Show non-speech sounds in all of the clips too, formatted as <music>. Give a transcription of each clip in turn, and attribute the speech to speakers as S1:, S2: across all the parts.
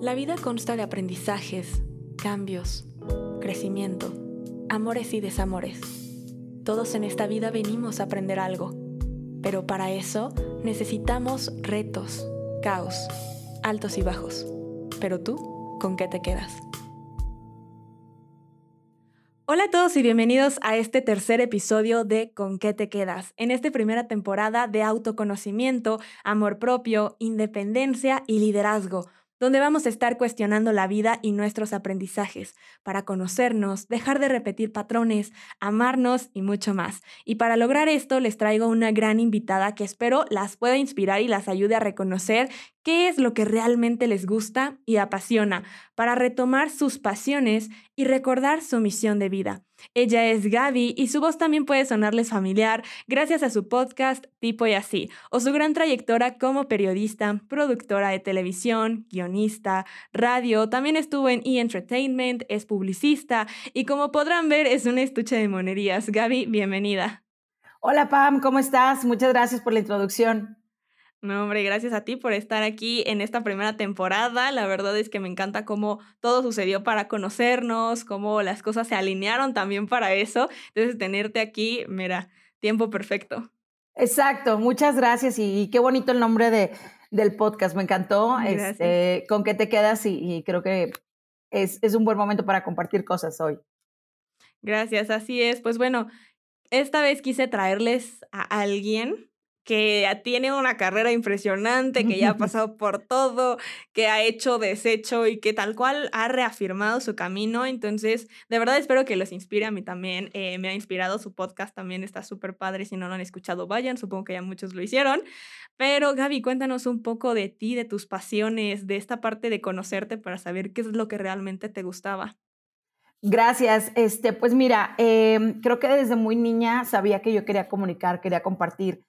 S1: La vida consta de aprendizajes, cambios, crecimiento, amores y desamores. Todos en esta vida venimos a aprender algo, pero para eso necesitamos retos, caos, altos y bajos. Pero tú, ¿con qué te quedas? Hola a todos y bienvenidos a este tercer episodio de ¿Con qué te quedas? En esta primera temporada de autoconocimiento, amor propio, independencia y liderazgo donde vamos a estar cuestionando la vida y nuestros aprendizajes para conocernos, dejar de repetir patrones, amarnos y mucho más. Y para lograr esto les traigo una gran invitada que espero las pueda inspirar y las ayude a reconocer qué es lo que realmente les gusta y apasiona, para retomar sus pasiones y recordar su misión de vida. Ella es Gaby y su voz también puede sonarles familiar gracias a su podcast Tipo y Así, o su gran trayectoria como periodista, productora de televisión, guionista, radio, también estuvo en E! Entertainment, es publicista y como podrán ver es un estuche de monerías. Gaby, bienvenida.
S2: Hola Pam, ¿cómo estás? Muchas gracias por la introducción.
S1: No, hombre, gracias a ti por estar aquí en esta primera temporada. La verdad es que me encanta cómo todo sucedió para conocernos, cómo las cosas se alinearon también para eso. Entonces, tenerte aquí, mira, tiempo perfecto.
S2: Exacto, muchas gracias y, qué bonito el nombre de, del podcast, me encantó. Este, con qué te quedas y, creo que es, es un buen momento para compartir cosas hoy.
S1: Gracias, así es. Pues bueno, esta vez quise traerles a alguien que tiene una carrera impresionante, que ya ha <laughs> pasado por todo, que ha hecho, deshecho y que tal cual ha reafirmado su camino. Entonces, de verdad espero que los inspire a mí también. Eh, me ha inspirado su podcast, también está súper padre. Si no lo han escuchado, vayan, supongo que ya muchos lo hicieron. Pero Gaby, cuéntanos un poco de ti, de tus pasiones, de esta parte de conocerte para saber qué es lo que realmente te gustaba.
S2: Gracias. Este, pues mira, em, creo que desde muy niña sabía que yo quería comunicar, quería compartir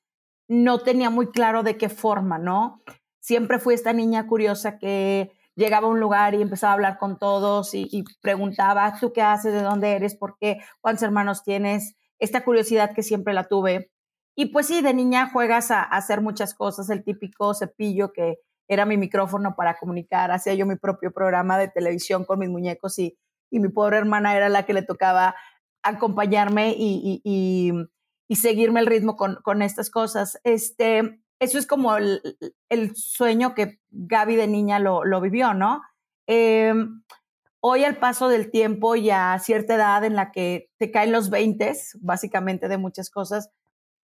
S2: no tenía muy claro de qué forma, ¿no? Siempre fui esta niña curiosa que llegaba a un lugar y empezaba a hablar con todos y, preguntaba, ¿tú qué haces? ¿De dónde eres? ¿Por qué? ¿Cuántos hermanos tienes? Esta curiosidad que siempre la tuve. Y pues sí, de niña juegas a, hacer muchas cosas, el típico cepillo que era mi micrófono para comunicar, hacía yo mi propio programa de televisión con mis muñecos y, mi pobre hermana era la que le tocaba acompañarme y, y seguirme el ritmo con, con estas cosas. Este, eso es como el, el, sueño que Gaby de niña lo, lo vivió, ¿no? Em, hoy al paso del tiempo y a cierta edad en la que te caen los 20, básicamente de muchas cosas,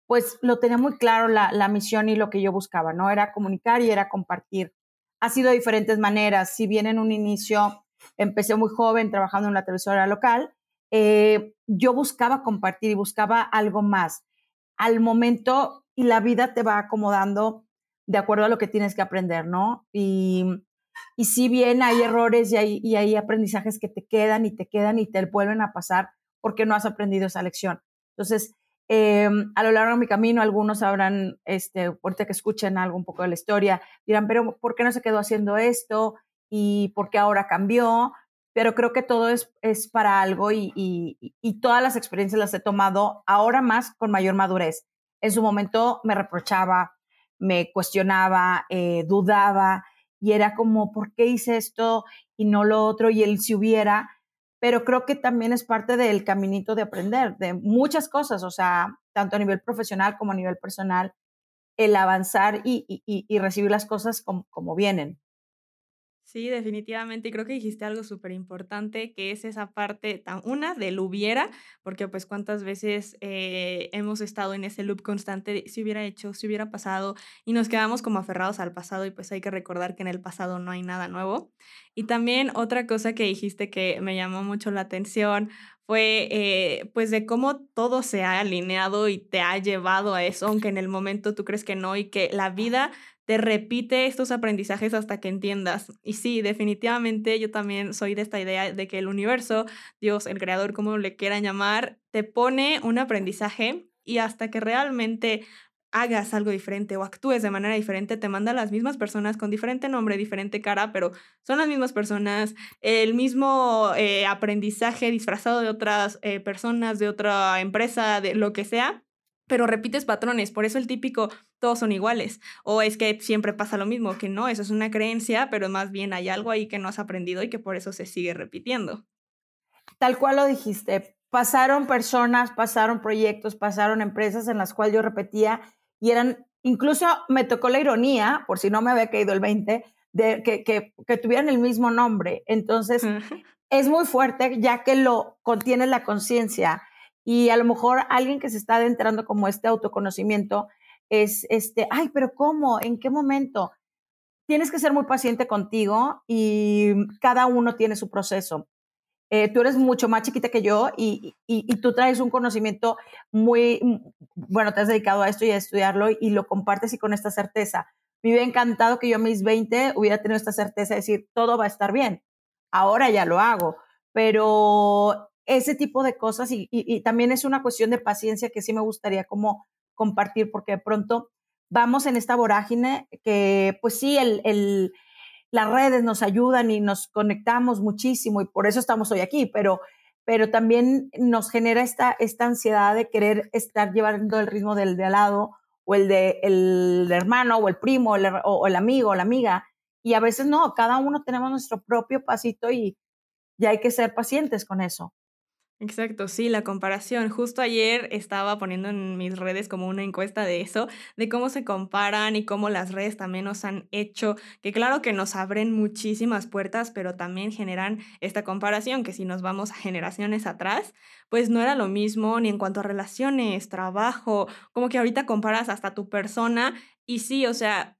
S2: pues lo tenía muy claro la, la, misión y lo que yo buscaba, ¿no? Era comunicar y era compartir. Ha sido de diferentes maneras. Si bien en un inicio empecé muy joven trabajando en una televisora local, eh, yo buscaba compartir y buscaba algo más. Al momento y la vida te va acomodando de acuerdo a lo que tienes que aprender, ¿no? Y, y si bien hay errores y hay, y hay aprendizajes que te quedan y te quedan y te vuelven a pasar porque no has aprendido esa lección. Entonces, eh, a lo largo de mi camino, algunos habrán, este, ahorita que escuchen algo un poco de la historia, dirán, pero ¿por qué no se quedó haciendo esto? ¿Y por qué ahora cambió? Pero creo que todo es, es para algo y, y, todas las experiencias las he tomado ahora más con mayor madurez. En su momento me reprochaba, me cuestionaba, eh, dudaba y era como, ¿por qué hice esto y no lo otro? Y él si hubiera, pero creo que también es parte del caminito de aprender, de muchas cosas, o sea, tanto a nivel profesional como a nivel personal, el avanzar y, y recibir las cosas como, como vienen.
S1: Sí, definitivamente. Y creo que dijiste algo súper importante, que es esa parte, tan, una, del hubiera, porque pues cuántas veces eh, hemos estado en ese loop constante de si hubiera hecho, si hubiera pasado, y nos quedamos como aferrados al pasado y pues hay que recordar que en el pasado no hay nada nuevo. Y también otra cosa que dijiste que me llamó mucho la atención fue eh, pues de cómo todo se ha alineado y te ha llevado a eso, aunque en el momento tú crees que no y que la vida te repite estos aprendizajes hasta que entiendas. Y sí, definitivamente yo también soy de esta idea de que el universo, Dios, el creador, como le quieran llamar, te pone un aprendizaje y hasta que realmente hagas algo diferente o actúes de manera diferente, te manda a las mismas personas con diferente nombre, diferente cara, pero son las mismas personas, el mismo eh, aprendizaje disfrazado de otras eh, personas, de otra empresa, de lo que sea, pero repites patrones, por eso el típico todos son iguales, o es que siempre pasa lo mismo, que no, eso es una creencia, pero más bien hay algo ahí que no has aprendido y que por eso se sigue repitiendo.
S2: Tal cual lo dijiste, pasaron personas, pasaron proyectos, pasaron empresas en las cuales yo repetía y eran, incluso me tocó la ironía, por si no me había caído el 20, de que, que, que tuvieran el mismo nombre. Entonces, es muy fuerte ya que lo contiene la conciencia y a lo mejor alguien que se está adentrando como este autoconocimiento es este, ay, pero ¿cómo? ¿En qué momento? Tienes que ser muy paciente contigo y cada uno tiene su proceso. Eh, tú eres mucho más chiquita que yo y, y, tú traes un conocimiento muy, bueno, te has dedicado a esto y a estudiarlo y lo compartes y con esta certeza. Me hubiera encantado que yo a mis 20 hubiera tenido esta certeza de decir, todo va a estar bien. Ahora ya lo hago, pero ese tipo de cosas y, también es una cuestión de paciencia que sí me gustaría como compartir porque de pronto vamos en esta vorágine que pues sí, el, las redes nos ayudan y nos conectamos muchísimo y por eso estamos hoy aquí, pero, pero también nos genera esta, esta ansiedad de querer estar llevando el ritmo del de al lado o el de el hermano o el primo o el amigo o la amiga y a veces no, cada uno tenemos nuestro propio pasito y ya hay que ser pacientes con eso.
S1: Exacto, sí, la comparación. Justo ayer estaba poniendo en mis redes como una encuesta de eso, de cómo se comparan y cómo las redes también nos han hecho, que claro que nos abren muchísimas puertas, pero también generan esta comparación, que si nos vamos a generaciones atrás, pues no era lo mismo ni en cuanto a relaciones, trabajo, como que ahorita comparas hasta tu persona y sí, o sea,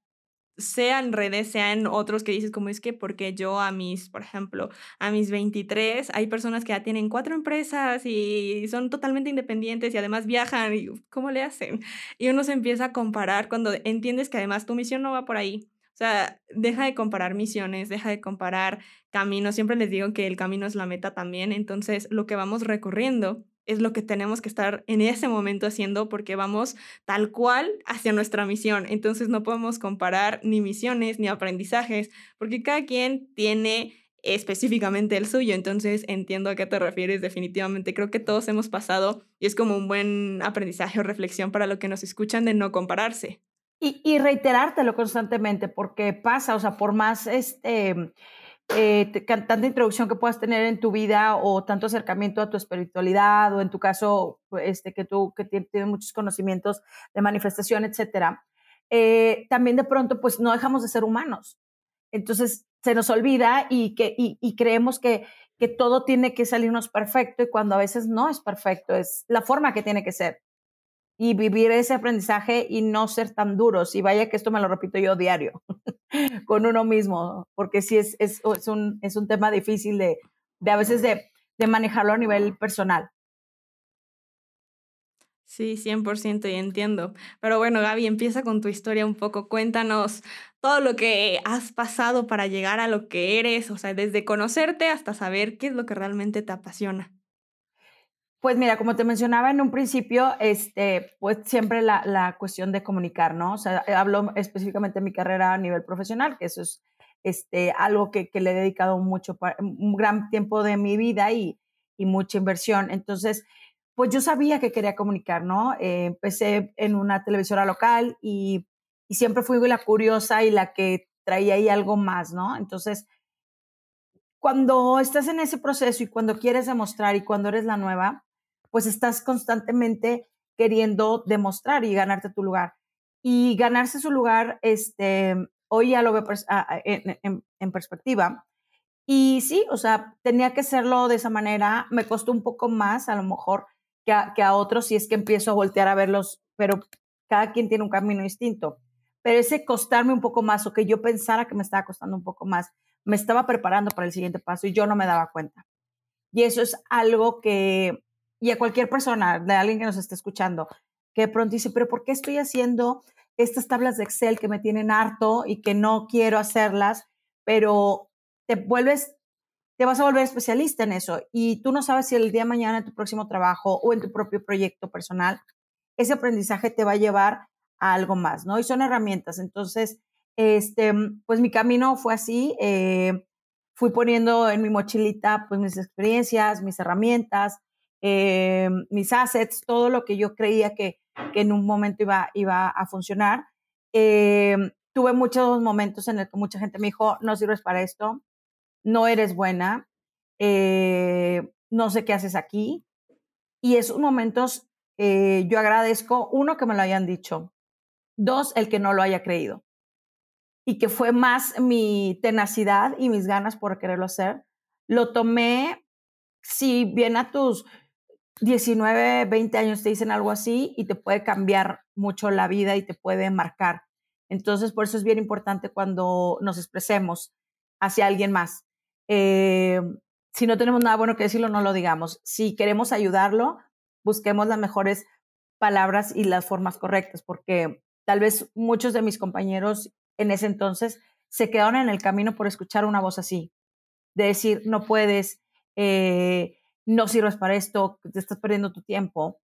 S1: sean redes, sean otros que dices como es que porque yo a mis, por ejemplo, a mis 23, hay personas que ya tienen cuatro empresas y son totalmente independientes y además viajan y ¿cómo le hacen? Y uno se empieza a comparar cuando entiendes que además tu misión no va por ahí. O sea, deja de comparar misiones, deja de comparar caminos. Siempre les digo que el camino es la meta también. Entonces, lo que vamos recorriendo es lo que tenemos que estar en ese momento haciendo porque vamos tal cual hacia nuestra misión. Entonces no podemos comparar ni misiones ni aprendizajes porque cada quien tiene específicamente el suyo. Entonces entiendo a qué te refieres definitivamente. Creo que todos hemos pasado y es como un buen aprendizaje o reflexión para lo que nos escuchan de no compararse.
S2: Y, y reiterártelo constantemente porque pasa, o sea, por más este eh, tanta introducción que puedas tener en tu vida o tanto acercamiento a tu espiritualidad o en tu caso, este, que tú que tienes muchos conocimientos de manifestación, etcétera, eh, también de pronto pues no dejamos de ser humanos. Entonces se nos olvida y, que, y, creemos que, que todo tiene que salirnos perfecto y cuando a veces no es perfecto, es la forma que tiene que ser. Y vivir ese aprendizaje y no ser tan duros. Y vaya que esto me lo repito yo diario. <laughs> con uno mismo, porque sí es, es, es, un, es un tema difícil de, de a veces de, de manejarlo a nivel personal.
S1: Sí, 100% y entiendo. Pero bueno, Gaby, empieza con tu historia un poco. Cuéntanos todo lo que has pasado para llegar a lo que eres, o sea, desde conocerte hasta saber qué es lo que realmente te apasiona.
S2: Pues mira, como te mencionaba en un principio, este, pues siempre la, la cuestión de comunicar, ¿no? O sea, hablo específicamente de mi carrera a nivel profesional, que eso es este, algo que, que le he dedicado mucho, un gran tiempo de mi vida y, y mucha inversión. Entonces, pues yo sabía que quería comunicar, ¿no? Eh, empecé en una televisora local y, y siempre fui la curiosa y la que traía ahí algo más, ¿no? Entonces, cuando estás en ese proceso y cuando quieres demostrar y cuando eres la nueva, pues estás constantemente queriendo demostrar y ganarte tu lugar. Y ganarse su lugar, este, hoy ya lo veo en, perspectiva. Y sí, o sea, tenía que hacerlo de esa manera. Me costó un poco más, a lo mejor, que a, que a otros, si es que empiezo a voltear a verlos, pero cada quien tiene un camino distinto. Pero ese costarme un poco más o que yo pensara que me estaba costando un poco más, me estaba preparando para el siguiente paso y yo no me daba cuenta. Y eso es algo que y a cualquier persona, de alguien que nos esté escuchando, que de pronto dice, pero ¿por qué estoy haciendo estas tablas de Excel que me tienen harto y que no quiero hacerlas? Pero te vuelves, te vas a volver especialista en eso y tú no sabes si el día de mañana en tu próximo trabajo o en tu propio proyecto personal, ese aprendizaje te va a llevar a algo más, ¿no? Y son herramientas. Entonces, este, pues mi camino fue así. Eh, fui poniendo en mi mochilita pues mis experiencias, mis herramientas, eh, mis assets, todo lo que yo creía que, en un momento iba, iba a funcionar. Eh, tuve muchos momentos en el que mucha gente me dijo, no sirves para esto, no eres buena, eh, no sé qué haces aquí. Y esos momentos yo agradezco, uno, que me lo hayan dicho, dos, el que no lo haya creído. Y que fue más mi tenacidad y mis ganas por quererlo hacer. Lo tomé, si bien a tus 19, 20 años te dicen algo así y te puede cambiar mucho la vida y te puede marcar. Entonces, por eso es bien importante cuando nos expresemos hacia alguien más. Eh, si no tenemos nada bueno que decirlo, no lo digamos. Si queremos ayudarlo, busquemos las mejores palabras y las formas correctas, porque tal vez muchos de mis compañeros en ese entonces se quedaron en el camino por escuchar una voz así, de decir, no puedes, eh, no sirves para esto, te estás perdiendo tu tiempo.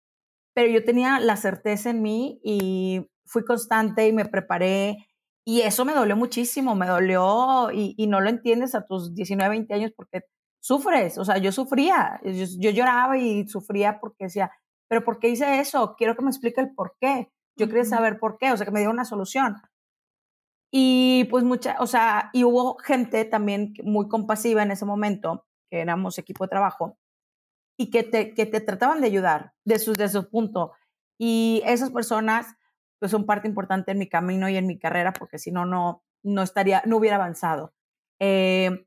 S2: Pero yo tenía la certeza en mí y fui constante y me preparé y eso me dolió muchísimo, me dolió y, no lo entiendes a tus 19, 20 años porque sufres, o sea, yo sufría, yo, lloraba y sufría porque decía, pero ¿por qué hice eso? Quiero que me explique el por qué. Yo quería saber por qué, o sea, que me diera una solución. Y pues mucha, o sea, y hubo gente también muy compasiva en ese momento, que éramos equipo de trabajo, y que te, que te trataban de ayudar de su, de su punto. Y esas personas pues son parte importante en mi camino y en mi carrera, porque si no, no, no estaría, no hubiera avanzado. Eh,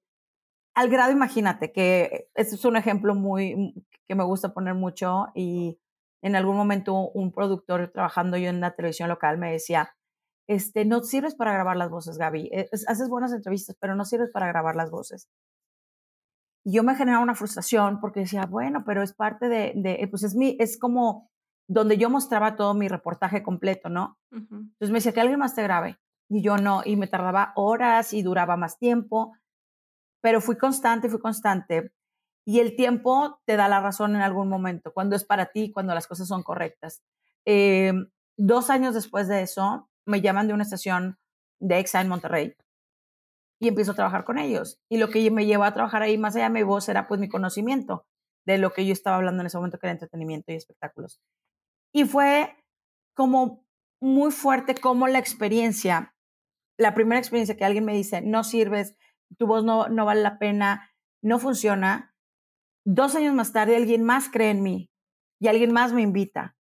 S2: al grado, imagínate, que este es un ejemplo muy, que me gusta poner mucho y en algún momento un productor trabajando yo en la televisión local me decía, este, no sirves para grabar las voces, Gaby. Eh, haces buenas entrevistas, pero no sirves para grabar las voces. Y yo me generaba una frustración porque decía, bueno, pero es parte de, de pues es mi, es como donde yo mostraba todo mi reportaje completo, ¿no? Entonces me decía que alguien más te grabe. Y yo no, y me tardaba horas y duraba más tiempo, pero fui constante, fui constante. Y el tiempo te da la razón en algún momento, cuando es para ti, cuando las cosas son correctas. Em, dos años después de eso, me llaman de una estación de EXA en Monterrey y empiezo a trabajar con ellos. Y lo que me llevó a trabajar ahí, más allá de mi voz, era pues mi conocimiento de lo que yo estaba hablando en ese momento, que era entretenimiento y espectáculos. Y fue como muy fuerte como la experiencia, la primera experiencia que alguien me dice, no sirves, tu voz no, no vale la pena, no funciona. Dos años más tarde alguien más cree en mí y alguien más me invita.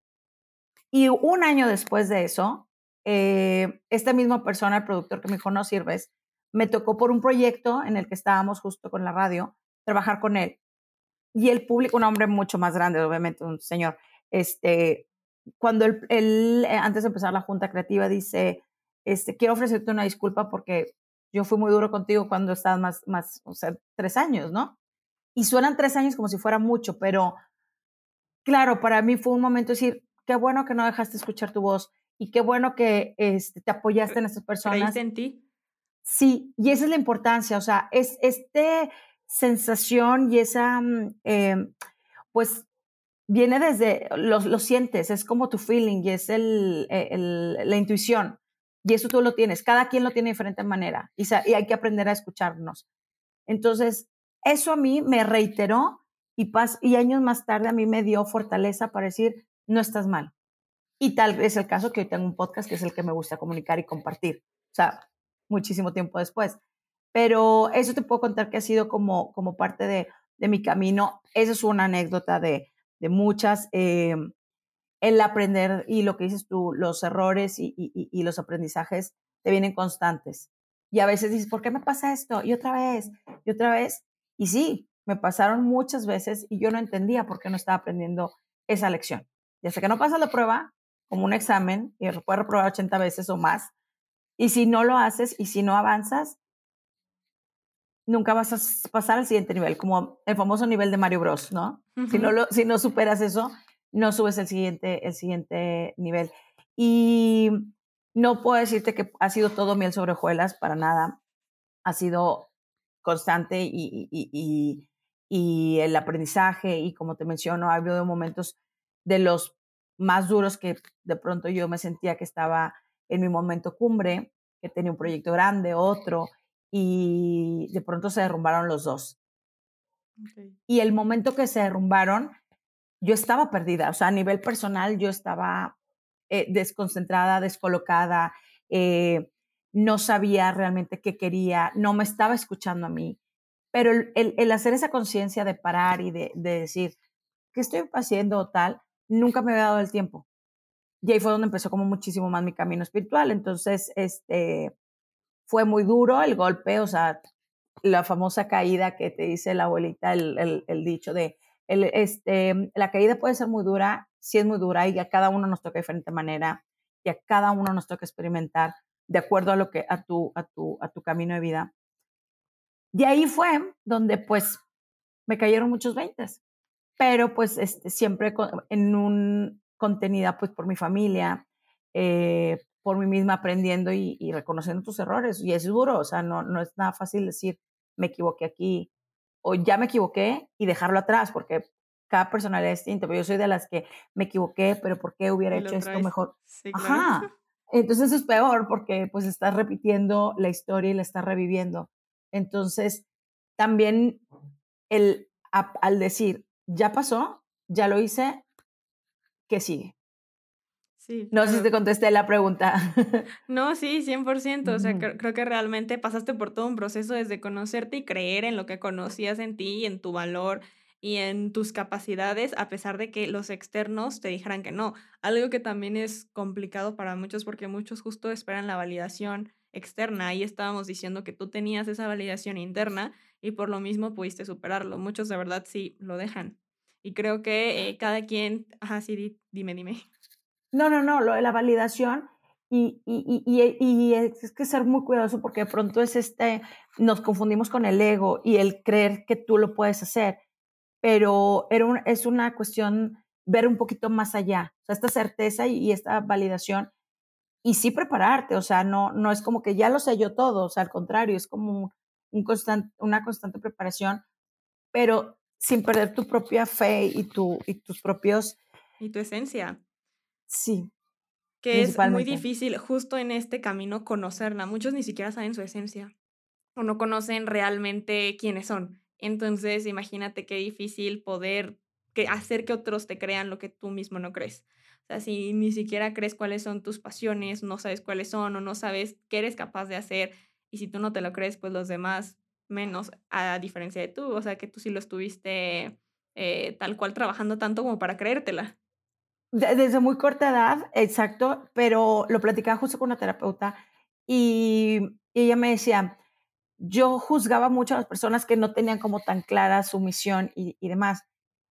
S2: Y un año después de eso, eh, esta misma persona, el productor que me dijo, no sirves, me tocó por un proyecto en el que estábamos justo con la radio, trabajar con él. Y el público, un hombre mucho más grande, obviamente, un señor, este, cuando él, eh, antes de empezar la junta creativa, dice, este, quiero ofrecerte una disculpa porque yo fui muy duro contigo cuando estabas más, más, o sea, tres años, ¿no? Y suenan tres años como si fuera mucho, pero claro, para mí fue un momento de decir, qué bueno que no dejaste escuchar tu voz y qué bueno que este, te apoyaste en estas personas.
S1: en ti?
S2: Sí, y esa es la importancia, o sea, es este sensación y esa, em, pues, viene desde, lo, lo, sientes, es como tu feeling y es el, e, el, la intuición. Y eso tú lo tienes, cada quien lo tiene de diferente manera y, y, hay que aprender a escucharnos. Entonces, eso a mí me reiteró y, pas, y años más tarde a mí me dio fortaleza para decir, no estás mal. Y tal es el caso que hoy tengo un podcast que es el que me gusta comunicar y compartir. O sea, muchísimo tiempo después. Pero eso te puedo contar que ha sido como, como parte de, de mi camino. Esa es una anécdota de, de muchas, eh, el aprender y lo que dices tú, los errores y, y, los aprendizajes te vienen constantes. Y a veces dices, ¿por qué me pasa esto? Y otra vez, y otra vez. Y sí, me pasaron muchas veces y yo no entendía por qué no estaba aprendiendo esa lección. Y hasta que no pasas la prueba, como un examen, y puedes reprobar 80 veces o más, y si no lo haces y si no avanzas, nunca vas a pasar al siguiente nivel, como el famoso nivel de Mario Bros, ¿no? si, no lo, si no superas eso, no subes el siguiente, el siguiente nivel. Y no puedo decirte que ha sido todo miel sobre hojuelas, para nada. Ha sido constante y, y, y, y, el aprendizaje y como te menciono, ha habido momentos de los más duros que de pronto yo me sentía que estaba en mi momento cumbre, que tenía un proyecto grande, otro, y de pronto se derrumbaron los dos. Y el momento que se derrumbaron, yo estaba perdida, o sea, a nivel personal yo estaba eh, desconcentrada, descolocada, eh, no sabía realmente qué quería, no me estaba escuchando a mí. Pero el, hacer esa conciencia de parar y de, de decir, ¿qué estoy haciendo o tal? Nunca me había dado el tiempo. Y ahí fue donde empezó como muchísimo más mi camino espiritual. Entonces, este, fue muy duro el golpe, o sea, la famosa caída que te dice la abuelita, el, dicho de, el, este, la caída puede ser muy dura, sí es muy dura y a cada uno nos toca de diferente manera y a cada uno nos toca experimentar de acuerdo a lo que a tu a tu a tu camino de vida. Y ahí fue donde pues me cayeron muchos veintes, pero pues este, siempre en un contenida pues por mi familia, eh, por mí misma aprendiendo y, reconociendo tus errores. Y es duro, o sea, no, no es nada fácil decir, me equivoqué aquí o ya me equivoqué y dejarlo atrás, porque cada personalidad es distinta. Pero yo soy de las que me equivoqué, pero ¿por qué hubiera hecho esto mejor? Ajá. Entonces es peor porque pues estás repitiendo la historia y la estás reviviendo. Entonces, también el, al decir, ya pasó, ya lo hice, ¿qué sigue?
S1: Sí,
S2: no sé si te contesté la pregunta. <laughs>
S1: No, sí, 100%. O sea, creo que realmente pasaste por todo un proceso desde conocerte y creer en lo que conocías en ti y en tu valor y en tus capacidades, a pesar de que los externos te dijeran que no. Algo que también es complicado para muchos porque muchos justo esperan la validación externa. Ahí estábamos diciendo que tú tenías esa validación interna y por lo mismo pudiste superarlo. Muchos de verdad sí lo dejan. Y creo que eh, cada quien, ajá, sí, dime, dime.
S2: No, no, no, lo de la validación y, y, y, y, es que ser muy cuidadoso porque de pronto es este, nos confundimos con el ego y el creer que tú lo puedes hacer, pero era es una cuestión ver un poquito más allá, o sea, esta certeza y, esta validación y sí prepararte, o sea, no, no es como que ya lo sé yo todo, o sea, al contrario, es como un constant, una constante preparación, pero sin perder tu propia fe y, tu, y tus propios...
S1: Y tu esencia.
S2: Sí.
S1: Que es muy difícil justo en este camino conocerla. Muchos ni siquiera saben su esencia o no conocen realmente quiénes son. Entonces, imagínate qué difícil poder que hacer que otros te crean lo que tú mismo no crees. O sea, si ni siquiera crees cuáles son tus pasiones, no sabes cuáles son o no sabes qué eres capaz de hacer y si tú no te lo crees, pues los demás menos, a diferencia de tú. O sea, que tú sí lo estuviste eh, tal cual trabajando tanto como para creértela.
S2: Desde muy corta edad, exacto, pero lo platicaba justo con una terapeuta y, ella me decía, yo juzgaba mucho a las personas que no tenían como tan clara su misión y, demás.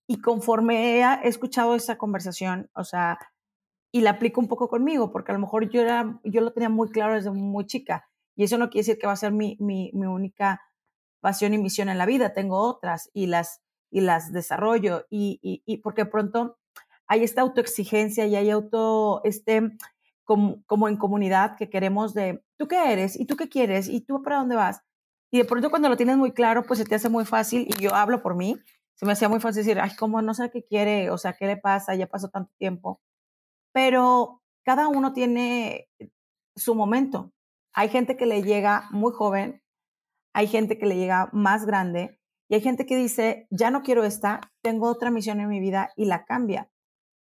S2: Y conforme he, escuchado esa conversación, o sea, y la aplico un poco conmigo, porque a lo mejor yo, era, yo lo tenía muy claro desde muy chica. Y eso no quiere decir que va a ser mi, mi, mi única pasión y misión en la vida. Tengo otras y las, y las desarrollo. Y, y, y porque pronto hay esta autoexigencia y hay auto, este, como, como en comunidad que queremos de, ¿tú qué eres? ¿Y tú qué quieres? ¿Y tú para dónde vas? Y de pronto cuando lo tienes muy claro, pues se te hace muy fácil, y yo hablo por mí, se me hacía muy fácil decir, ay, ¿cómo no sé qué quiere? O sea, ¿qué le pasa? Ya pasó tanto tiempo. Pero cada uno tiene su momento. Hay gente que le llega muy joven, hay gente que le llega más grande, y hay gente que dice, ya no quiero esta, tengo otra misión en mi vida y la cambia.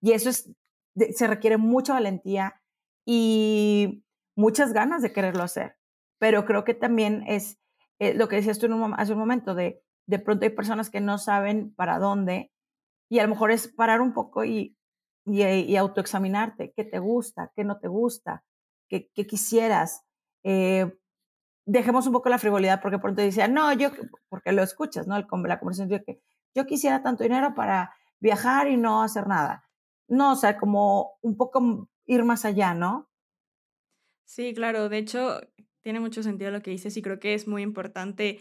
S2: Y eso es, se requiere mucha valentía y muchas ganas de quererlo hacer. Pero creo que también es eh, lo que decías tú hace un momento, de de pronto hay personas que no saben para dónde y a lo mejor es parar un poco y, y, autoexaminarte, qué te gusta, qué no te gusta, qué, qué quisieras. Eh, dejemos un poco la frivolidad porque pronto decían, no, yo, porque lo escuchas, ¿no? El, la conversación de que yo quisiera tanto dinero para viajar y no hacer nada. No, o sea, como un poco ir más allá, ¿no?
S1: Sí, claro. De hecho, tiene mucho sentido lo que dices y creo que es muy importante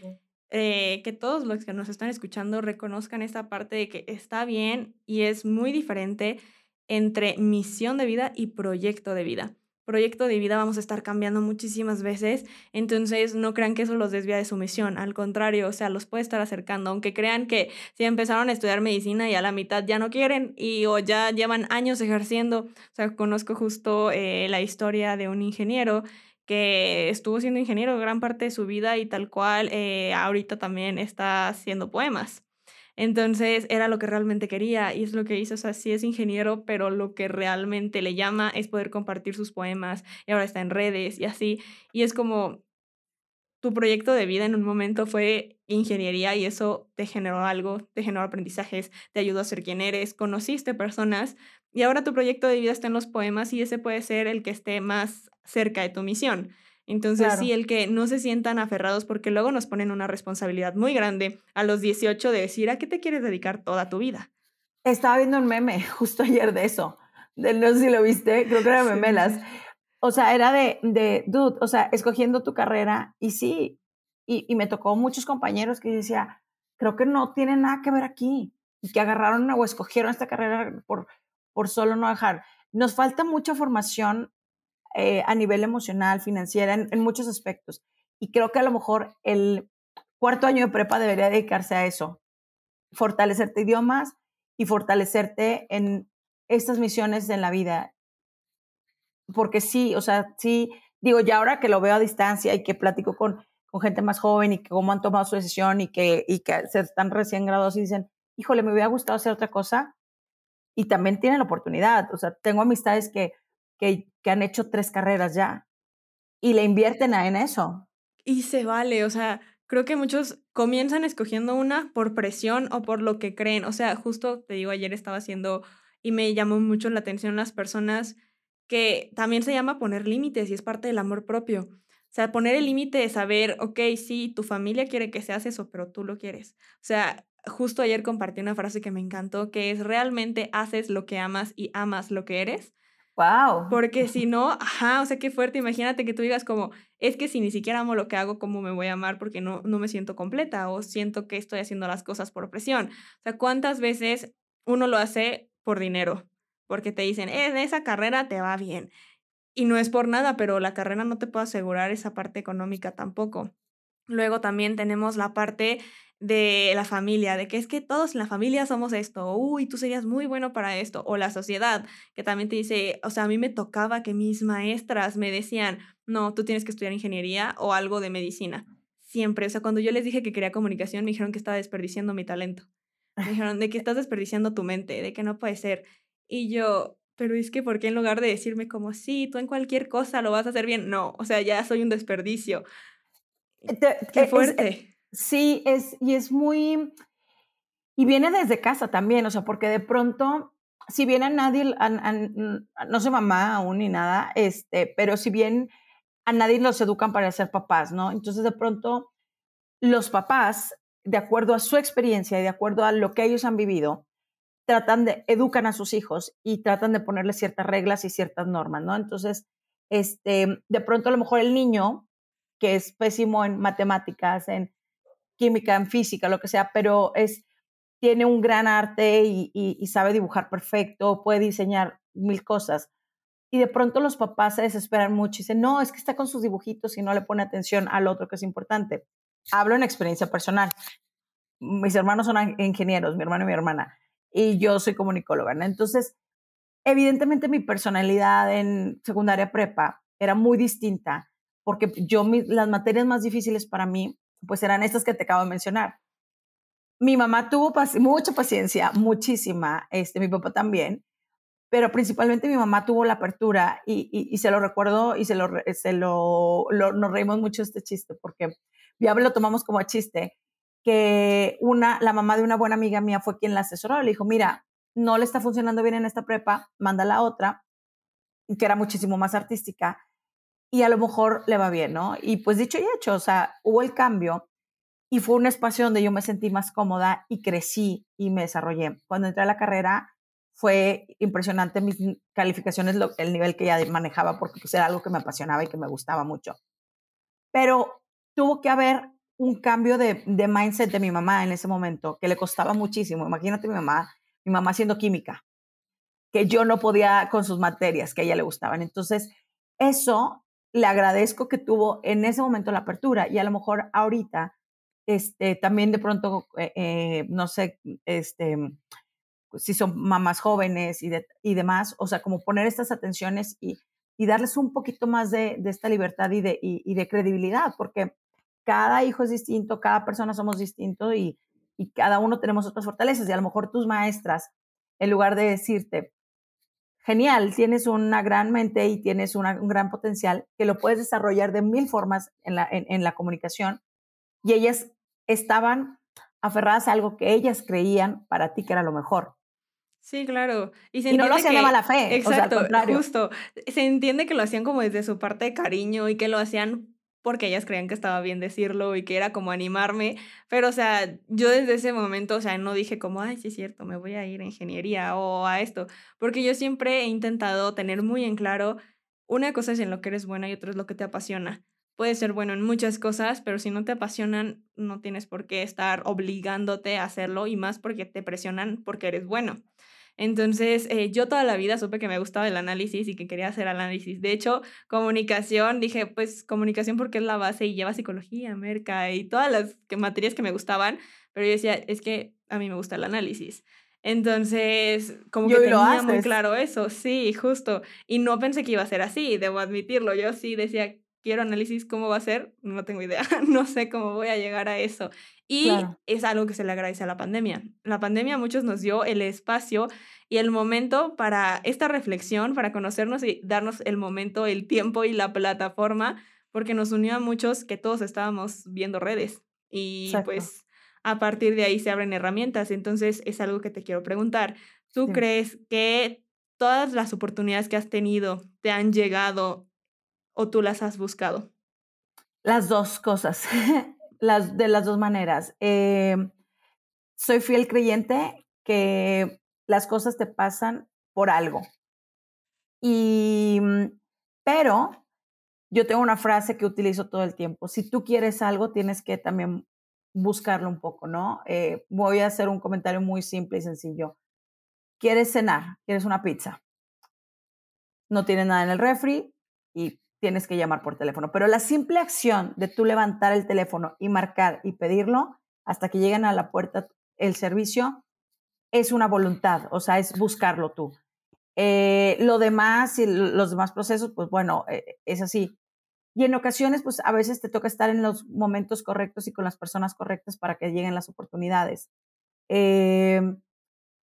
S1: eh, que todos los que nos están escuchando reconozcan esta parte de que está bien y es muy diferente entre misión de vida y proyecto de vida proyecto de vida vamos a estar cambiando muchísimas veces, entonces no crean que eso los desvía de su misión, al contrario, o sea, los puede estar acercando, aunque crean que si empezaron a estudiar medicina y a la mitad ya no quieren y o ya llevan años ejerciendo, o sea, conozco justo eh, la historia de un ingeniero que estuvo siendo ingeniero gran parte de su vida y tal cual eh, ahorita también está haciendo poemas. Entonces era lo que realmente quería y es lo que hizo, o sea, sí es ingeniero, pero lo que realmente le llama es poder compartir sus poemas y ahora está en redes y así. Y es como, tu proyecto de vida en un momento fue ingeniería y eso te generó algo, te generó aprendizajes, te ayudó a ser quien eres, conociste personas y ahora tu proyecto de vida está en los poemas y ese puede ser el que esté más cerca de tu misión. Entonces, sí, el que no se sientan aferrados porque luego nos ponen una responsabilidad muy grande a los 18 de decir, ¿a qué te quieres dedicar toda tu vida?
S2: Estaba viendo un meme <laughs> justo ayer de eso. De, no sé si lo viste, creo que era memelas. O sea, era de, de, dude, o sea, escogiendo tu carrera y sí, y, y me tocó muchos compañeros que decía, creo que no tiene nada que ver aquí y que agarraron o escogieron esta carrera por, por solo no dejar. Nos falta mucha formación eh, a nivel emocional, financiera, en, muchos aspectos. Y creo que a lo mejor el cuarto año de prepa debería dedicarse a eso, fortalecerte idiomas y fortalecerte en estas misiones en la vida porque sí, o sea, sí, digo, ya ahora que lo veo a distancia y que platico con, con gente más joven y que cómo han tomado su decisión y que, y que se están recién graduados y dicen, híjole, me hubiera gustado hacer otra cosa. Y también tienen la oportunidad. O sea, tengo amistades que, que, han hecho tres carreras ya y le invierten en eso.
S1: Y se vale, o sea, creo que muchos comienzan escogiendo una por presión o por lo que creen. O sea, justo te digo, ayer estaba haciendo y me llamó mucho la atención las personas que también se llama poner límites y es parte del amor propio. O sea, poner el límite de saber, ok, sí, tu familia quiere que seas eso, pero tú lo quieres. O sea, justo ayer compartí una frase que me encantó, que es realmente haces lo que amas y amas lo que eres.
S2: Wow.
S1: Porque si no, ajá, o sea, qué fuerte. Imagínate que tú digas como, es que si ni siquiera amo lo que hago, ¿cómo me voy a amar? Porque no, no me siento completa o siento que estoy haciendo las cosas por presión. O sea, ¿cuántas veces uno lo hace por dinero? porque te dicen, en esa carrera te va bien. Y no es por nada, pero la carrera no te puede asegurar esa parte económica tampoco. Luego también tenemos la parte de la familia, de que es que todos en la familia somos esto, uy, tú serías muy bueno para esto, o la sociedad, que también te dice, o sea, a mí me tocaba que mis maestras me decían, no, tú tienes que estudiar ingeniería o algo de medicina. Siempre, o sea, cuando yo les dije que quería comunicación, me dijeron que estaba desperdiciando mi talento. Me dijeron, de que estás desperdiciando tu mente, de que no puede ser. Y yo, pero es que, ¿por qué en lugar de decirme como, sí, tú en cualquier cosa lo vas a hacer bien? No, o sea, ya soy un desperdicio.
S2: Eh, qué eh, fuerte. sí, es, y es muy, y viene desde casa también, o sea, porque de pronto, si bien a nadie, no soy mamá aún ni nada, este, pero si bien a nadie los educan para ser papás, ¿no? Entonces de pronto los papás, de acuerdo a su experiencia y de acuerdo a lo que ellos han vivido, tratan de, educan a sus hijos y tratan de ponerle ciertas reglas y ciertas normas, ¿no? Entonces, este, de pronto a lo mejor el niño, que es pésimo en matemáticas, en química, en física, lo que sea, pero es, tiene un gran arte y, sabe dibujar perfecto, puede diseñar mil cosas. Y de pronto los papás se desesperan mucho y dicen, no, es que está con sus dibujitos y no le pone atención al otro que es importante. Hablo en experiencia personal. Mis hermanos son ingenieros, mi hermano y mi hermana y yo soy comunicóloga, ¿no? Entonces, evidentemente mi personalidad en secundaria prepa era muy distinta porque yo las materias más difíciles para mí pues eran estas que te acabo de mencionar. Mi mamá tuvo mucha paciencia, muchísima, este, mi papá también, pero principalmente mi mamá tuvo la apertura y, se lo recuerdo y se lo, se lo, lo, nos reímos mucho este chiste porque ya lo tomamos como chiste, que una, la mamá de una buena amiga mía fue quien la asesoró. Le dijo, mira, no le está funcionando bien en esta prepa, manda la otra, que era muchísimo más artística, y a lo mejor le va bien, ¿no? Y pues dicho y hecho, o sea, hubo el cambio y fue un espacio donde yo me sentí más cómoda y crecí y me desarrollé. Cuando entré a la carrera fue impresionante mis calificaciones, el nivel que ya manejaba, porque pues era algo que me apasionaba y que me gustaba mucho. Pero tuvo que haber un cambio de, de, mindset de mi mamá en ese momento, que le costaba muchísimo. Imagínate mi mamá, mi mamá haciendo química, que yo no podía con sus materias que a ella le gustaban. Entonces, eso le agradezco que tuvo en ese momento la apertura y a lo mejor ahorita, este, también de pronto, eh, eh, no sé, este, si son mamás jóvenes y, y demás, o sea, como poner estas atenciones y, y darles un poquito más de, de esta libertad y de, y de credibilidad, porque cada hijo es distinto, cada persona somos distintos y, y cada uno tenemos otras fortalezas y a lo mejor tus maestras, en lugar de decirte, genial, tienes una gran mente y tienes un gran potencial que lo puedes desarrollar de mil formas en la, en la comunicación y ellas estaban aferradas a algo que ellas creían para ti que era lo mejor.
S1: Sí, claro.
S2: Y, no lo hacían de mala fe.
S1: Exacto, justo. Se entiende que lo hacían como desde su parte de cariño y que lo hacían porque ellas creían que estaba bien decirlo y que era como animarme, pero o sea, yo desde ese momento, o sea, no dije como, ay, sí es cierto, me voy a ir a ingeniería o a esto, porque yo siempre he intentado tener muy en claro, una cosa es en lo que eres buena y otra es lo que te apasiona puedes ser bueno en muchas cosas, pero si no te apasionan, no tienes por qué estar obligándote a hacerlo y más porque te presionan porque eres bueno. Entonces, eh, yo toda la vida supe que me gustaba el análisis y que quería hacer análisis. De hecho, comunicación, dije, pues comunicación porque es la base y lleva psicología, merca y todas las materias que me gustaban, pero yo decía, es que a mí me gusta el análisis. Entonces, como que tenía muy claro eso, sí, justo. Y no pensé que iba a ser así, debo admitirlo. Yo sí decía, quiero análisis, ¿cómo va a ser? No tengo idea, <laughs> no sé cómo voy a llegar a eso. Y es algo que se le agradece a la pandemia. La pandemia a muchos nos dio el espacio y el momento para esta reflexión, para conocernos y darnos el momento, el tiempo y la plataforma, porque nos unió a muchos que todos estábamos viendo redes. Y pues a partir de ahí se abren herramientas. Entonces es algo que te quiero preguntar. ¿Tú crees que todas las oportunidades que has tenido te han llegado o tú las has buscado?
S2: Las dos cosas, <laughs> las, de las dos maneras. Em, soy fiel creyente que las cosas te pasan por algo. Y, mm, pero yo tengo una frase que utilizo todo el tiempo. Si tú quieres algo, tienes que también buscarlo un poco, ¿no? Eh, voy a hacer un comentario muy simple y sencillo. ¿Quieres cenar? ¿Quieres una pizza? No tienes nada en el refri y tienes que llamar por teléfono. Pero la simple acción de tú levantar el teléfono y marcar y pedirlo hasta que lleguen a la puerta el servicio es una voluntad, o sea, es buscarlo tú. Eh, lo demás y los demás procesos, pues bueno, eh, es así. Y en ocasiones, pues a veces te toca estar en los momentos correctos y con las personas correctas para que lleguen las oportunidades. Eh,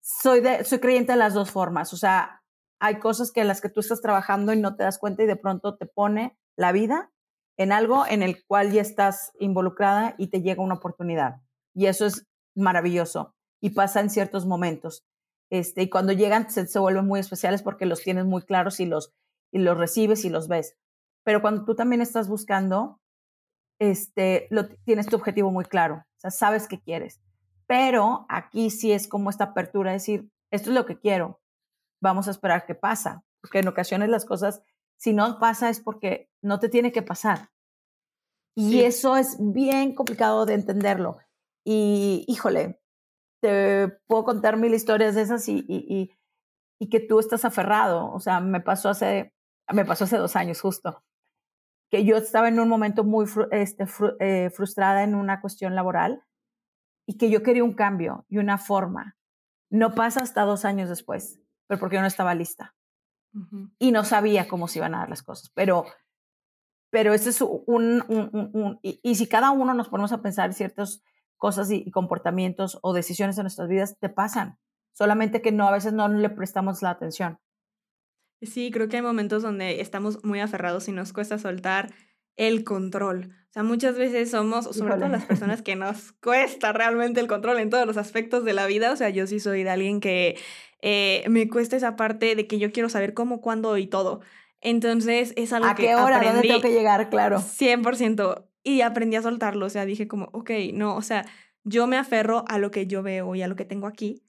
S2: soy, de, soy creyente de las dos formas, o sea, hay cosas que en las que tú estás trabajando y no te das cuenta y de pronto te pone la vida en algo en el cual ya estás involucrada y te llega una oportunidad. Y eso es maravilloso y pasa en ciertos momentos. Este, y cuando llegan se, vuelven muy especiales porque los tienes muy claros y los, y los recibes y los ves. Pero cuando tú también estás buscando, este, lo, tienes tu objetivo muy claro, o sea, sabes qué quieres. Pero aquí sí es como esta apertura, decir, esto es lo que quiero, vamos a esperar qué pasa, porque en ocasiones las cosas, si no pasa es porque no te tiene que pasar. Y eso es bien complicado de entenderlo. Y híjole, te puedo contar mil historias de esas y, y, y, que tú estás aferrado. O sea, me pasó hace, me pasó hace dos años justo, que yo estaba en un momento muy este, eh, frustrada en una cuestión laboral y que yo quería un cambio y una forma. No pasa hasta dos años después pero porque yo no estaba lista. Y no sabía cómo se iban a dar las cosas. Pero, pero ese es un... un, y, si cada uno nos ponemos a pensar ciertas cosas y, comportamientos o decisiones en nuestras vidas, te pasan. Solamente que no, a veces no le prestamos la atención.
S1: Sí, creo que hay momentos donde estamos muy aferrados y nos cuesta soltar el control. O sea, muchas veces somos, sobre todo las personas que nos cuesta realmente el control en todos los aspectos de la vida. O sea, yo sí soy de alguien que eh, me cuesta esa parte de que yo quiero saber cómo, cuándo y todo. Entonces es algo
S2: ¿A
S1: que
S2: qué hora? ¿Dónde tengo que llegar? Claro.
S1: 100%. Y aprendí a soltarlo. O sea, dije como, ok, no, o sea, yo me aferro a lo que yo veo y a lo que tengo aquí,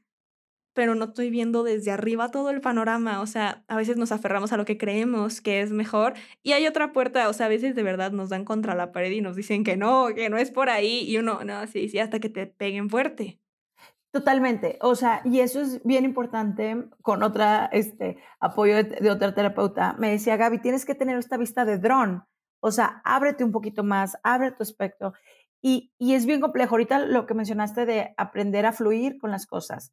S1: pero no estoy viendo desde arriba todo el panorama. O sea, a veces nos aferramos a lo que creemos que es mejor y hay otra puerta. O sea, a veces de verdad nos dan contra la pared y nos dicen que no, que no es por ahí. Y uno, no, sí, sí, hasta que te peguen fuerte.
S2: Totalmente, o sea, y eso es bien importante con otra, este, apoyo de, otra terapeuta. Me decía, Gaby, tienes que tener esta vista de dron, o sea, ábrete un poquito más, abre tu espectro. Y, y es bien complejo. Ahorita lo que mencionaste de aprender a fluir con las cosas.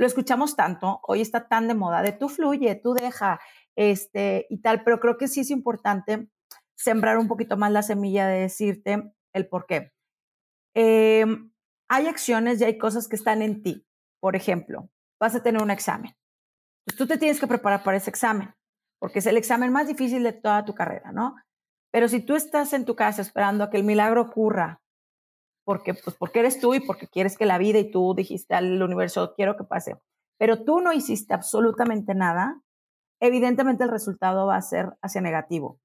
S2: Lo escuchamos tanto, hoy está tan de moda, de tú fluye, tú deja, este, y tal, pero creo que sí es importante sembrar un poquito más la semilla de decirte el por qué. Eh, hay acciones y hay cosas que están en ti. Por ejemplo, vas a tener un examen. Pues tú te tienes que preparar para ese examen, porque es el examen más difícil de toda tu carrera, ¿no? Pero si tú estás en tu casa esperando a que el milagro ocurra, porque, pues, porque eres tú y porque quieres que la vida y tú dijiste al universo, quiero que pase, pero tú no hiciste absolutamente nada, evidentemente el resultado va a ser hacia negativo.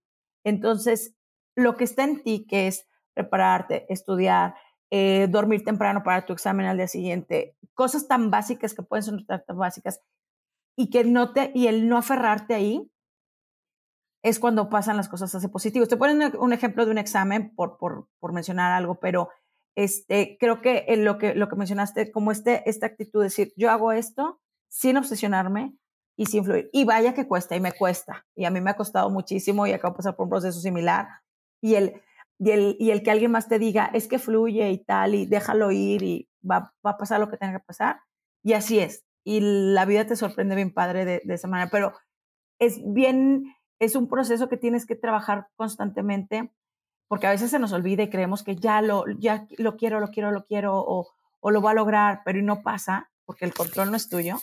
S2: Entonces, lo que está en ti, que es prepararte, estudiar, eh, dormir temprano para tu examen al día siguiente, cosas tan básicas que pueden ser tan básicas y que no te, y el no aferrarte ahí es cuando pasan las cosas hacia positivos. Te ponen un ejemplo de un examen por, por, por mencionar algo, pero este, creo que en lo que lo que mencionaste, como este, esta actitud de decir, yo hago esto sin obsesionarme y sin fluir. Y vaya que cuesta y me cuesta. Y a mí me ha costado muchísimo y acabo de pasar por un proceso similar. Y el, y el, y el que alguien más te diga, es que fluye y tal, y déjalo ir y va, va a pasar lo que tenga que pasar. Y así es. Y la vida te sorprende bien padre de, de esa manera. Pero es bien, es un proceso que tienes que trabajar constantemente porque a veces se nos olvida y creemos que ya lo, ya lo quiero, lo quiero, lo quiero o, o lo va a lograr, pero no pasa porque el control no es tuyo.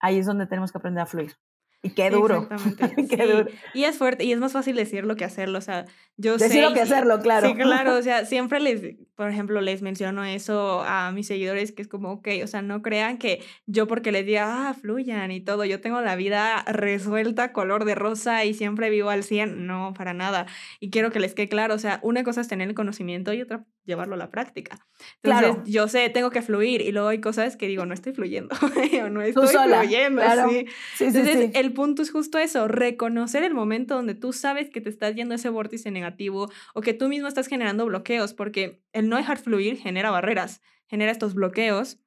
S2: Ahí es donde tenemos que aprender a fluir. Y qué duro. <laughs>
S1: qué duro. Y es fuerte, y es más fácil decirlo que hacerlo. O sea, yo
S2: Decirlo que hacerlo, claro.
S1: Sí, claro. O <laughs> sea, siempre les, por ejemplo, les menciono eso a mis seguidores, que es como, ok, o sea, no crean que yo porque les diga, ah, fluyan y todo, yo tengo la vida resuelta, color de rosa y siempre vivo al 100. No, para nada. Y quiero que les quede claro, o sea, una cosa es tener el conocimiento y otra llevarlo a la práctica. Entonces, claro. yo sé, tengo que fluir y luego hay cosas que digo, no estoy fluyendo, <laughs> no estoy fluyendo.
S2: Claro.
S1: Sí.
S2: Sí,
S1: Entonces,
S2: sí,
S1: el punto es justo eso, reconocer el momento donde tú sabes que te estás yendo ese vórtice negativo o que tú mismo estás generando bloqueos, porque el no dejar fluir genera barreras, genera estos bloqueos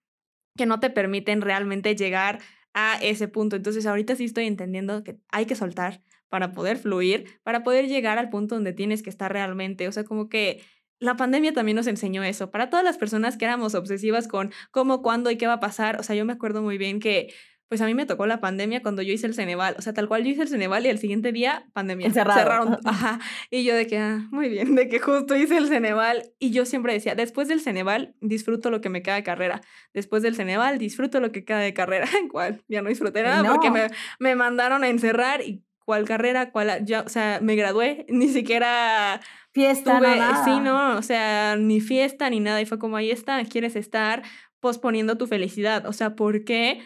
S1: que no te permiten realmente llegar a ese punto. Entonces, ahorita sí estoy entendiendo que hay que soltar para poder fluir, para poder llegar al punto donde tienes que estar realmente. O sea, como que la pandemia también nos enseñó eso. Para todas las personas que éramos obsesivas con cómo, cuándo y qué va a pasar, o sea, yo me acuerdo muy bien que pues a mí me tocó la pandemia cuando yo hice el Ceneval. O sea, tal cual yo hice el Ceneval y el siguiente día, pandemia.
S2: Encerrado.
S1: Cerraron. Ajá. Y yo de que, ah, muy bien, de que justo hice el Ceneval. Y yo siempre decía, después del Ceneval, disfruto lo que me queda de carrera. Después del Ceneval, disfruto lo que queda de carrera. <laughs> ¿Cuál? Ya no disfruté nada no. porque me, me mandaron a encerrar y cuál carrera, cuál, ya, o sea, me gradué, <laughs> ni siquiera
S2: fiesta,
S1: tuve,
S2: nada.
S1: sí, no, o sea, ni fiesta ni nada y fue como ahí está, quieres estar posponiendo tu felicidad, o sea, ¿por qué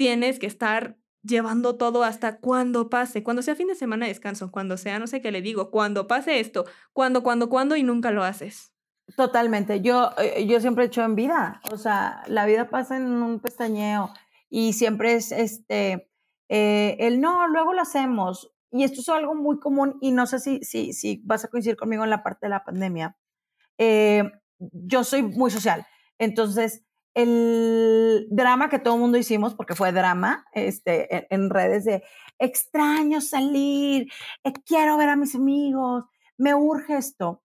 S1: tienes que estar llevando todo hasta cuando pase, cuando sea fin de semana de descanso, cuando sea, no sé qué le digo, cuando pase esto, cuando, cuando, cuando y nunca lo haces?
S2: Totalmente, yo, yo siempre he hecho en vida, o sea, la vida pasa en un pestañeo y siempre es este, eh, el no, luego lo hacemos. Y esto es algo muy común y no sé si, si, si vas a coincidir conmigo en la parte de la pandemia. Eh, yo soy muy social, entonces el drama que todo el mundo hicimos, porque fue drama este, en, en redes de extraño salir, eh, quiero ver a mis amigos, me urge esto.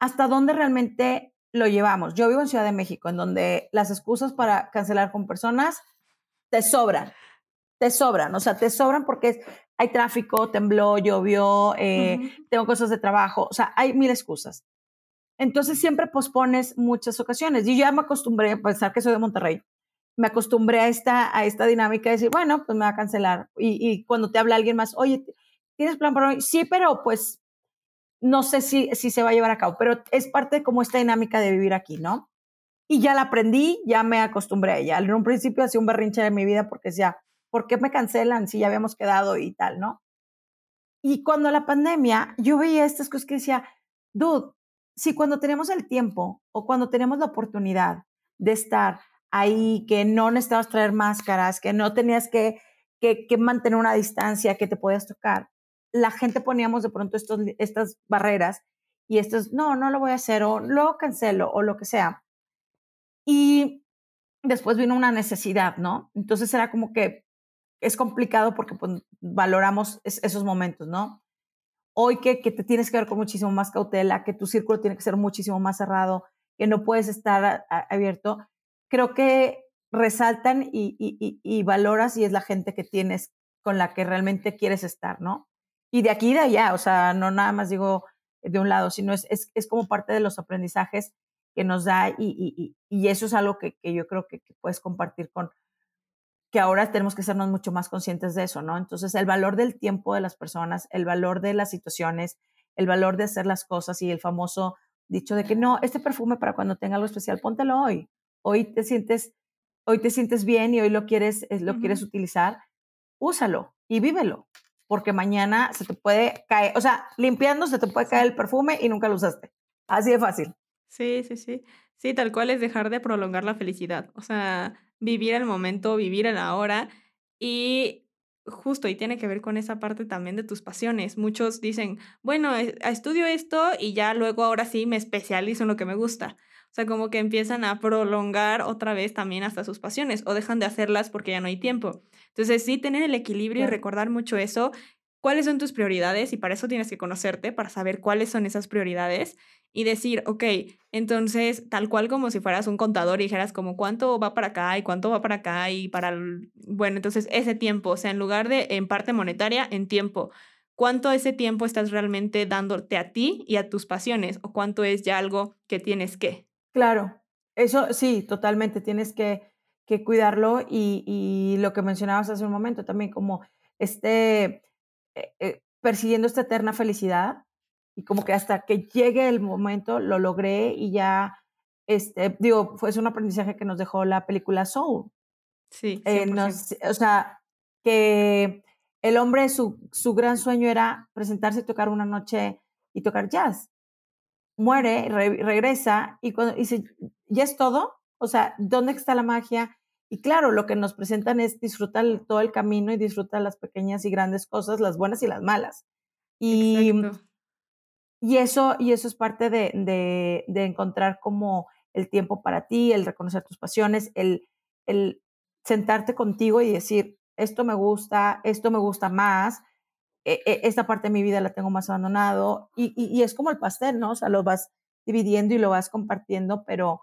S2: ¿Hasta dónde realmente lo llevamos? Yo vivo en Ciudad de México, en donde las excusas para cancelar con personas te sobran te sobran, o sea, te sobran porque es, hay tráfico, tembló, llovió, eh, uh -huh. tengo cosas de trabajo, o sea, hay mil excusas. Entonces siempre pospones muchas ocasiones. Yo ya me acostumbré a pensar que soy de Monterrey. Me acostumbré a esta, a esta dinámica de decir, bueno, pues me va a cancelar. Y, y cuando te habla alguien más, oye, ¿tienes plan para hoy? Sí, pero pues no sé si, si se va a llevar a cabo, pero es parte de como esta dinámica de vivir aquí, ¿no? Y ya la aprendí, ya me acostumbré a ella. En un principio hacía un berrinche de mi vida porque decía, ¿por qué me cancelan si ya habíamos quedado y tal, no? Y cuando la pandemia, yo veía estas cosas que decía, dude, si cuando tenemos el tiempo o cuando tenemos la oportunidad de estar ahí, que no necesitabas traer máscaras, que no tenías que, que, mantener una distancia, que te podías tocar, la gente poníamos de pronto estas barreras y estos, no, no lo voy a hacer o lo cancelo o lo que sea. Y después vino una necesidad, ¿no? Entonces era como que es complicado porque pues, valoramos es, esos momentos, ¿no? Hoy que, que, te tienes que ver con muchísimo más cautela, que tu círculo tiene que ser muchísimo más cerrado, que no puedes estar abierto, creo que resaltan y, y, y, valoras y es la gente que tienes con la que realmente quieres estar, ¿no? Y de aquí y de allá, o sea, no nada más digo de un lado, sino es, es, es como parte de los aprendizajes que nos da y, eso es algo que, yo creo que, puedes compartir con, que ahora tenemos que sernos mucho más conscientes de eso, ¿no? Entonces, el valor del tiempo de las personas, el valor de las situaciones, el valor de hacer las cosas y el famoso dicho de que no, este perfume para cuando tenga algo especial, póntelo hoy. Hoy te sientes, hoy te sientes bien y hoy lo quieres, lo quieres utilizar, úsalo y vívelo, porque mañana se te puede caer, o sea, limpiando se te puede caer el perfume y nunca lo usaste. Así de fácil.
S1: Sí, sí, sí. Sí, tal cual es dejar de prolongar la felicidad. O sea, vivir el momento, vivir el ahora y justo, y tiene que ver con esa parte también de tus pasiones. Muchos dicen, bueno, eh, estudio esto y ya luego ahora sí me especializo en lo que me gusta. O sea, como que empiezan a prolongar otra vez también hasta sus pasiones o dejan de hacerlas porque ya no hay tiempo. Entonces, sí, tener el equilibrio y recordar mucho eso. ¿Cuáles son tus prioridades? Y para eso tienes que conocerte, para saber cuáles son esas prioridades y decir, ok, entonces, tal cual como si fueras un contador y dijeras como cuánto va para acá y cuánto va para acá y para, bueno, entonces ese tiempo, o sea, en lugar de en parte monetaria, en tiempo. ¿Cuánto ese tiempo estás realmente dándote a ti y a tus pasiones? ¿O cuánto es ya algo que tienes que?
S2: Claro, eso sí, totalmente, tienes que, que cuidarlo y, y, lo que mencionabas hace un momento también, como este, eh, eh, persiguiendo esta eterna felicidad, y como que hasta que llegue el momento lo logré y ya, este, digo, fue un aprendizaje que nos dejó la película Soul.
S1: Sí, eh,
S2: o sea, que el hombre, su, su gran sueño era presentarse y tocar una noche y tocar jazz. Muere, regresa y cuando dice, ¿ya es todo? O sea, ¿dónde está la magia? Y claro, lo que nos presentan es disfrutar todo el camino y disfrutar las pequeñas y grandes cosas, las buenas y las malas. Y, y eso, y eso es parte de, de, de, encontrar como el tiempo para ti, el reconocer tus pasiones, el, el sentarte contigo y decir, esto me gusta, esto me gusta más, e, e, esta parte de mi vida la tengo más abandonado. Y, y, y, es como el pastel, ¿no? O sea, lo vas dividiendo y lo vas compartiendo, pero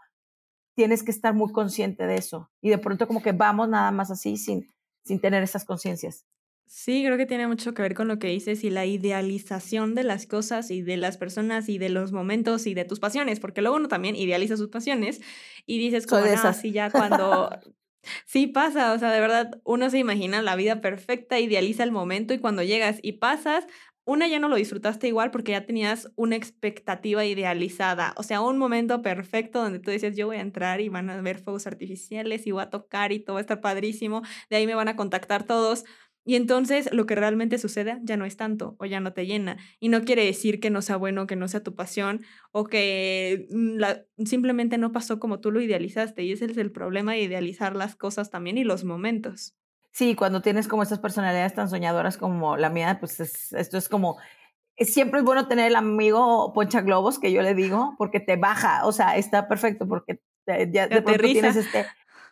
S2: tienes que estar muy consciente de eso. Y de pronto como que vamos nada más así sin, sin tener esas conciencias.
S1: Sí, creo que tiene mucho que ver con lo que dices y la idealización de las cosas y de las personas y de los momentos y de tus pasiones, porque luego uno también idealiza sus pasiones y dices como, no, así ya cuando... <laughs> sí pasa, o sea, de verdad, uno se imagina la vida perfecta, idealiza el momento y cuando llegas y pasas, una ya no lo disfrutaste igual porque ya tenías una expectativa idealizada, o sea, un momento perfecto donde tú dices, yo voy a entrar y van a ver fuegos artificiales y voy a tocar y todo va a estar padrísimo, de ahí me van a contactar todos, y entonces lo que realmente sucede ya no es tanto o ya no te llena. Y no quiere decir que no sea bueno, que no sea tu pasión o que mm, simplemente no pasó como tú lo idealizaste. Y ese es el problema de idealizar las cosas también y los momentos.
S2: Sí, cuando tienes como estas personalidades tan soñadoras como la mía, pues esto es como, siempre es bueno tener el amigo poncha globos, que yo le digo, porque te baja, o sea, está perfecto porque ya de pronto tienes este,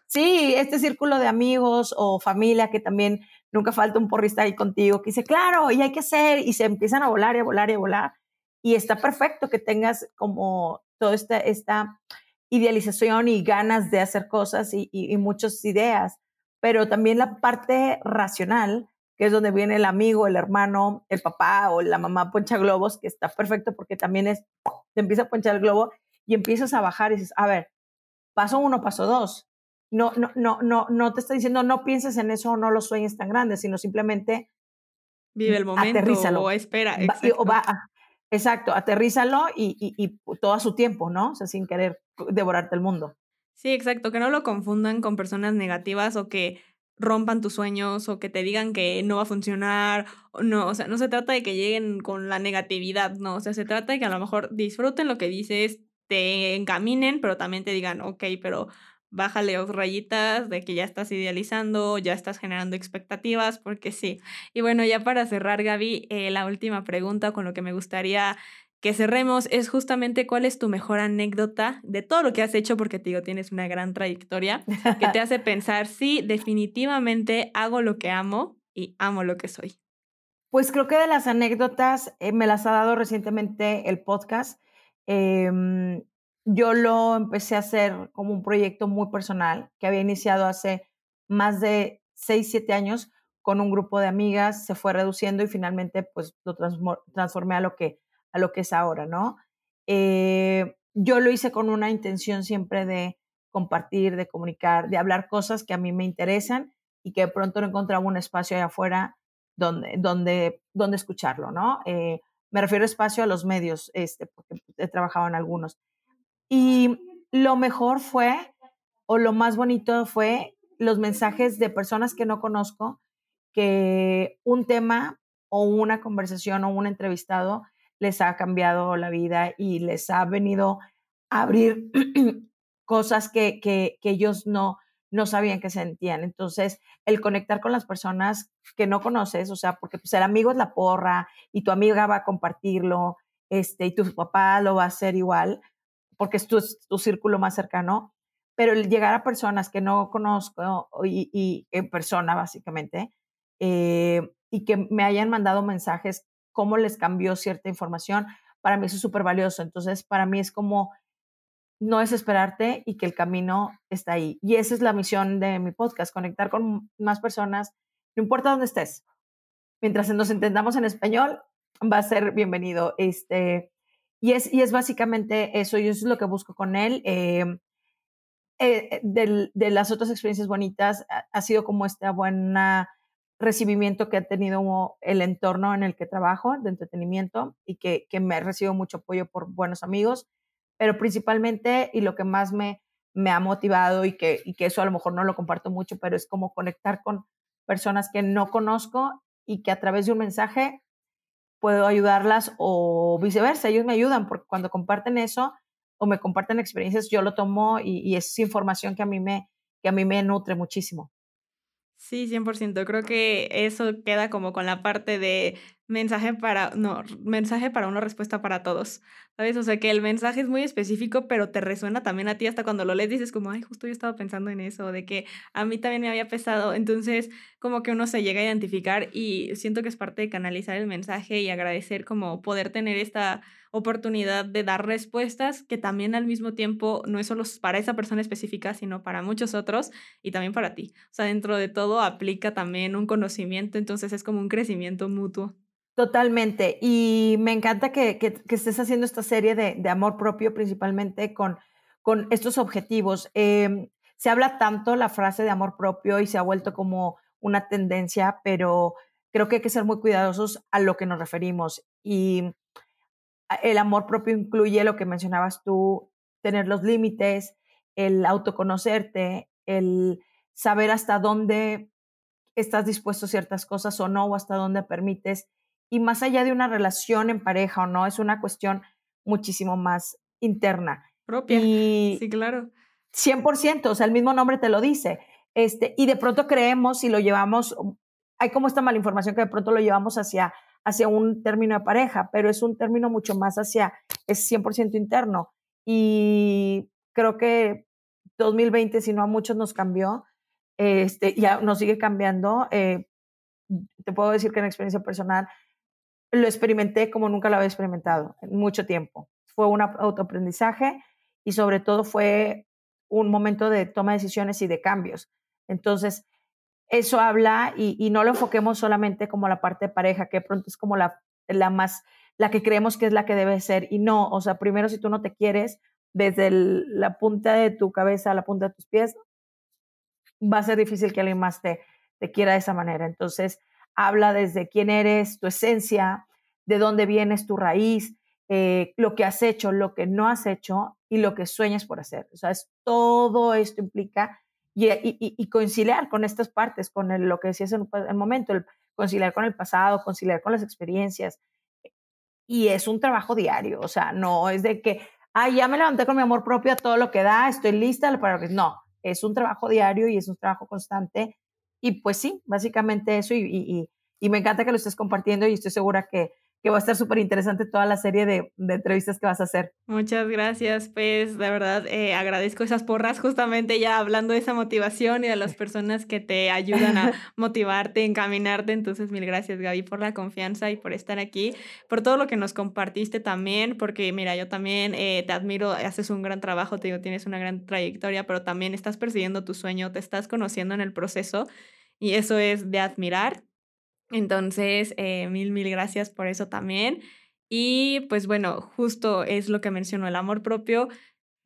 S2: sí, este círculo de amigos o familia que también nunca falta un porrista ahí contigo que dice, claro, y hay que hacer, y se empiezan a volar y a volar y a volar. Y está perfecto que tengas como toda esta, esta idealización y ganas de hacer cosas y, y, muchas ideas, pero también la parte racional, que es donde viene el amigo, el hermano, el papá o la mamá poncha globos, que está perfecto porque también es, te empieza a ponchar el globo y empiezas a bajar y dices, a ver, paso uno, paso dos, no, no, no, no, no te está diciendo no pienses en eso o no lo sueñes tan grande, sino simplemente
S1: vive el momento aterrízalo. o espera. Exacto,
S2: va, exacto aterrízalo y, y, y, todo a su tiempo, ¿no? O sea, sin querer devorarte el mundo.
S1: Sí, exacto, que no lo confundan con personas negativas o que rompan tus sueños o que te digan que no va a funcionar, no, o sea, no se trata de que lleguen con la negatividad, no, o sea, se trata de que a lo mejor disfruten lo que dices, te encaminen, pero también te digan, ok, pero bájale dos rayitas de que ya estás idealizando, ya estás generando expectativas, porque sí. Y bueno, ya para cerrar, Gaby, eh, la última pregunta con lo que me gustaría que cerremos es justamente cuál es tu mejor anécdota de todo lo que has hecho, porque te digo, tienes una gran trayectoria que te <laughs> hace pensar, sí, definitivamente hago lo que amo y amo lo que soy.
S2: Pues creo que de las anécdotas eh, me las ha dado recientemente el podcast. Em, yo lo empecé a hacer como un proyecto muy personal que había iniciado hace más de 6, 7 años con un grupo de amigas, se fue reduciendo y finalmente pues lo transformé a lo que, a lo que es ahora, ¿no? Eh, yo lo hice con una intención siempre de compartir, de comunicar, de hablar cosas que a mí me interesan y que de pronto no encontraba un espacio allá afuera donde, donde, donde escucharlo, ¿no? Eh, me refiero espacio a los medios, este, porque he trabajado en algunos. Y lo mejor fue, o lo más bonito fue los mensajes de personas que no conozco, que un tema o una conversación o un entrevistado les ha cambiado la vida y les ha venido a abrir <clears throat> cosas que, que, ellos no, no sabían que sentían. Entonces, el conectar con las personas que no conoces, o sea, porque pues el amigo es la porra y tu amiga va a compartirlo, este, y tu papá lo va a hacer igual, porque es tu, tu círculo más cercano, pero el llegar a personas que no conozco y, y en persona, básicamente, eh, y que me hayan mandado mensajes, cómo les cambió cierta información, para mí eso es súper valioso. Entonces, para mí es como no es esperarte y que el camino está ahí. Y esa es la misión de mi podcast, conectar con más personas, no importa dónde estés. Mientras nos entendamos en español, va a ser bienvenido. Este, y, es, y es básicamente eso, y eso es lo que busco con él. Em, eh, de, las otras experiencias bonitas ha, sido como este buen recibimiento que ha tenido el entorno en el que trabajo de entretenimiento y que, que me ha recibido mucho apoyo por buenos amigos pero principalmente y lo que más me, me ha motivado y que, y que eso a lo mejor no lo comparto mucho, pero es como conectar con personas que no conozco y que a través de un mensaje puedo ayudarlas o viceversa, ellos me ayudan porque cuando comparten eso o me comparten experiencias, yo lo tomo y, y es información que a mí me, que a mí me nutre muchísimo.
S1: Sí, 100%. Creo que eso queda como con la parte de mensaje para, no, mensaje para una respuesta para todos, ¿sabes? O sea, que el mensaje es muy específico, pero te resuena también a ti hasta cuando lo lees, dices como, ay, justo yo estaba pensando en eso, de que a mí también me había pesado. Entonces, como que uno se llega a identificar y siento que es parte de canalizar el mensaje y agradecer como poder tener esta oportunidad de dar respuestas que también al mismo tiempo no es solo para esa persona específica, sino para muchos otros y también para ti. O sea, dentro de todo aplica también un conocimiento, entonces es como un crecimiento mutuo.
S2: Totalmente. Y me encanta que, que, estés haciendo esta serie de, de, amor propio, principalmente con, con estos objetivos. Em, se habla tanto la frase de amor propio y se ha vuelto como una tendencia, pero creo que hay que ser muy cuidadosos a lo que nos referimos. Y el amor propio incluye lo que mencionabas tú, tener los límites, el autoconocerte, el saber hasta dónde estás dispuesto a ciertas cosas o no, o hasta dónde permites y más allá de una relación en pareja o no, es una cuestión muchísimo más interna.
S1: Propia. Y sí, claro.
S2: 100%, o sea, el mismo nombre te lo dice. Este, y de pronto creemos y lo llevamos, hay como esta mala información que de pronto lo llevamos hacia, hacia un término de pareja, pero es un término mucho más hacia, es 100% interno. Y creo que 2020, si no a muchos nos cambió, este, ya nos sigue cambiando. Eh, te puedo decir que en experiencia personal, lo experimenté como nunca lo había experimentado en mucho tiempo. Fue un autoaprendizaje y sobre todo fue un momento de toma de decisiones y de cambios. Entonces, eso habla y, no lo enfoquemos solamente como la parte de pareja, que pronto es como la, la más, la que creemos que es la que debe ser. Y no, o sea, primero si tú no te quieres, desde la punta de tu cabeza a la punta de tus pies, va a ser difícil que alguien más te, te quiera de esa manera. Entonces, habla desde quién eres, tu esencia, de dónde vienes, tu raíz, eh, lo que has hecho, lo que no has hecho y lo que sueñas por hacer. O sea, es, todo esto implica y, y, conciliar con estas partes, con lo que decías en el momento, conciliar con el pasado, conciliar con las experiencias. Y es un trabajo diario, o sea, no es de que, ay, ya me levanté con mi amor propio a todo lo que da, estoy lista para no, es un trabajo diario y es un trabajo constante y pues sí, básicamente eso y, y, me encanta que lo estés compartiendo y estoy segura que, que va a estar súper interesante toda la serie de, de, entrevistas que vas a hacer.
S1: Muchas gracias, pues de verdad eh, agradezco esas porras justamente ya hablando de esa motivación y de las personas que te ayudan a <laughs> motivarte, encaminarte, entonces mil gracias Gaby por la confianza y por estar aquí, por todo lo que nos compartiste también, porque mira, yo también eh, te admiro, haces un gran trabajo, te digo, tienes una gran trayectoria, pero también estás persiguiendo tu sueño, te estás conociendo en el proceso y eso es de admirar. Entonces, eh, mil, mil gracias por eso también. Y pues bueno, justo es lo que mencionó el amor propio.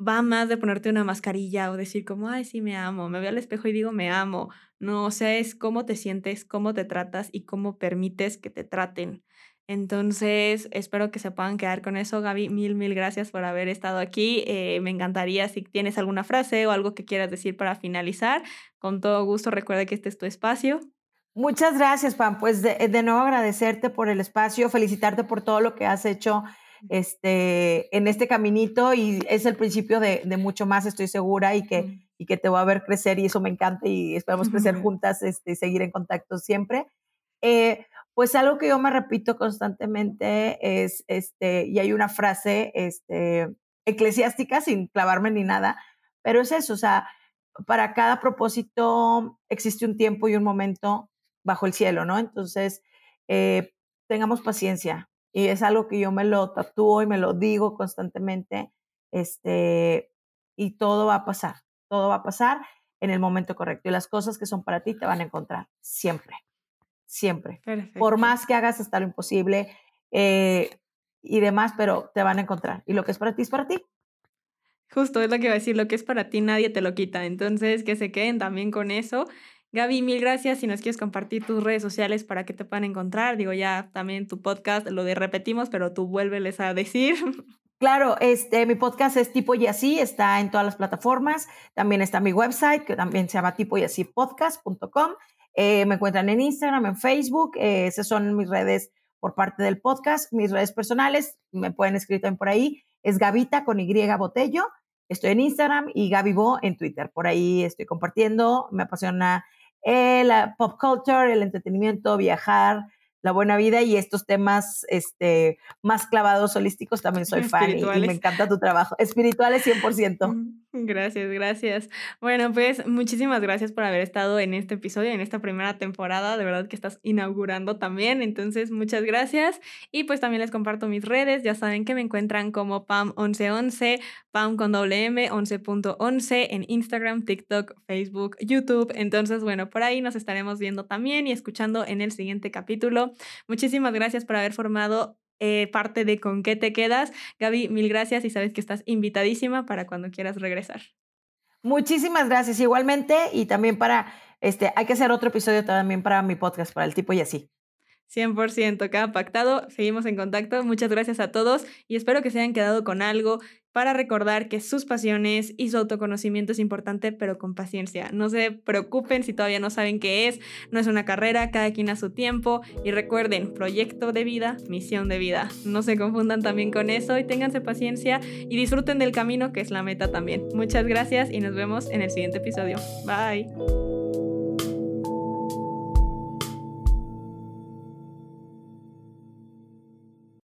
S1: Va más de ponerte una mascarilla o decir como, ay, sí, me amo. Me veo al espejo y digo, me amo. No, o sea, es cómo te sientes, cómo te tratas y cómo permites que te traten. Entonces, espero que se puedan quedar con eso. Gaby, mil, mil gracias por haber estado aquí. Eh, me encantaría si tienes alguna frase o algo que quieras decir para finalizar. Con todo gusto, recuerda que este es tu espacio.
S2: Muchas gracias, Pam. Pues de, nuevo agradecerte por el espacio, felicitarte por todo lo que has hecho este, en este caminito y es el principio de, mucho más, estoy segura, y que, y que te voy a ver crecer y eso me encanta y esperamos crecer <laughs> juntas este, y seguir en contacto siempre. Eh, pues algo que yo me repito constantemente es, este, y hay una frase este, eclesiástica sin clavarme ni nada, pero es eso, o sea, para cada propósito existe un tiempo y un momento bajo el cielo, ¿no? Entonces, eh, tengamos paciencia y es algo que yo me lo tatúo y me lo digo constantemente, este, y todo va a pasar, todo va a pasar en el momento correcto y las cosas que son para ti te van a encontrar siempre siempre. Por más que hagas hasta lo imposible eh, y demás, pero te van a encontrar. Y lo que es para ti es para ti.
S1: Justo es lo que iba a decir, lo que es para ti nadie te lo quita. Entonces, que se queden también con eso. Gaby, mil gracias. Si nos quieres compartir tus redes sociales para que te puedan encontrar, digo ya también tu podcast, lo de repetimos, pero tú vuélveles a decir. <laughs>
S2: Claro, este, mi podcast es Tipo y Así, está en todas las plataformas. También está mi website, que también se llama tipo y así podcast.com. Eh, me encuentran en Instagram, en Facebook. Eh, esas son mis redes por parte del podcast. Mis redes personales, me pueden escribir también por ahí. Es Gavita con Y Botello. Estoy en Instagram y Gaby Bo en Twitter. Por ahí estoy compartiendo. Me apasiona la pop culture, el entretenimiento, viajar, la buena vida y estos temas este, más clavados holísticos también soy <laughs> fan y, me encanta tu trabajo. Espirituales 100%.
S1: Gracias, gracias. Bueno, pues muchísimas gracias por haber estado en este episodio, en esta primera temporada. De verdad que estás inaugurando también. Entonces, muchas gracias. Y pues también les comparto mis redes. Ya saben que me encuentran como PAM1111, PAM con doble M, 11.11 en Instagram, TikTok, Facebook, YouTube. Entonces, bueno, por ahí nos estaremos viendo también y escuchando en el siguiente capítulo. Muchísimas gracias por haber formado eh, parte de con qué te quedas. Gaby, mil gracias y sabes que estás invitadísima para cuando quieras regresar.
S2: Muchísimas gracias igualmente y también para, este, hay que hacer otro episodio también para mi podcast, para el tipo y así.
S1: 100%, cada pactado. Seguimos en contacto. Muchas gracias a todos y espero que se hayan quedado con algo para recordar que sus pasiones y su autoconocimiento es importante, pero con paciencia. No se preocupen si todavía no saben qué es, no es una carrera, cada quien a su tiempo. Y recuerden, proyecto de vida, misión de vida. No se confundan también con eso y ténganse paciencia y disfruten del camino que es la meta también. Muchas gracias y nos vemos en el siguiente episodio. Bye.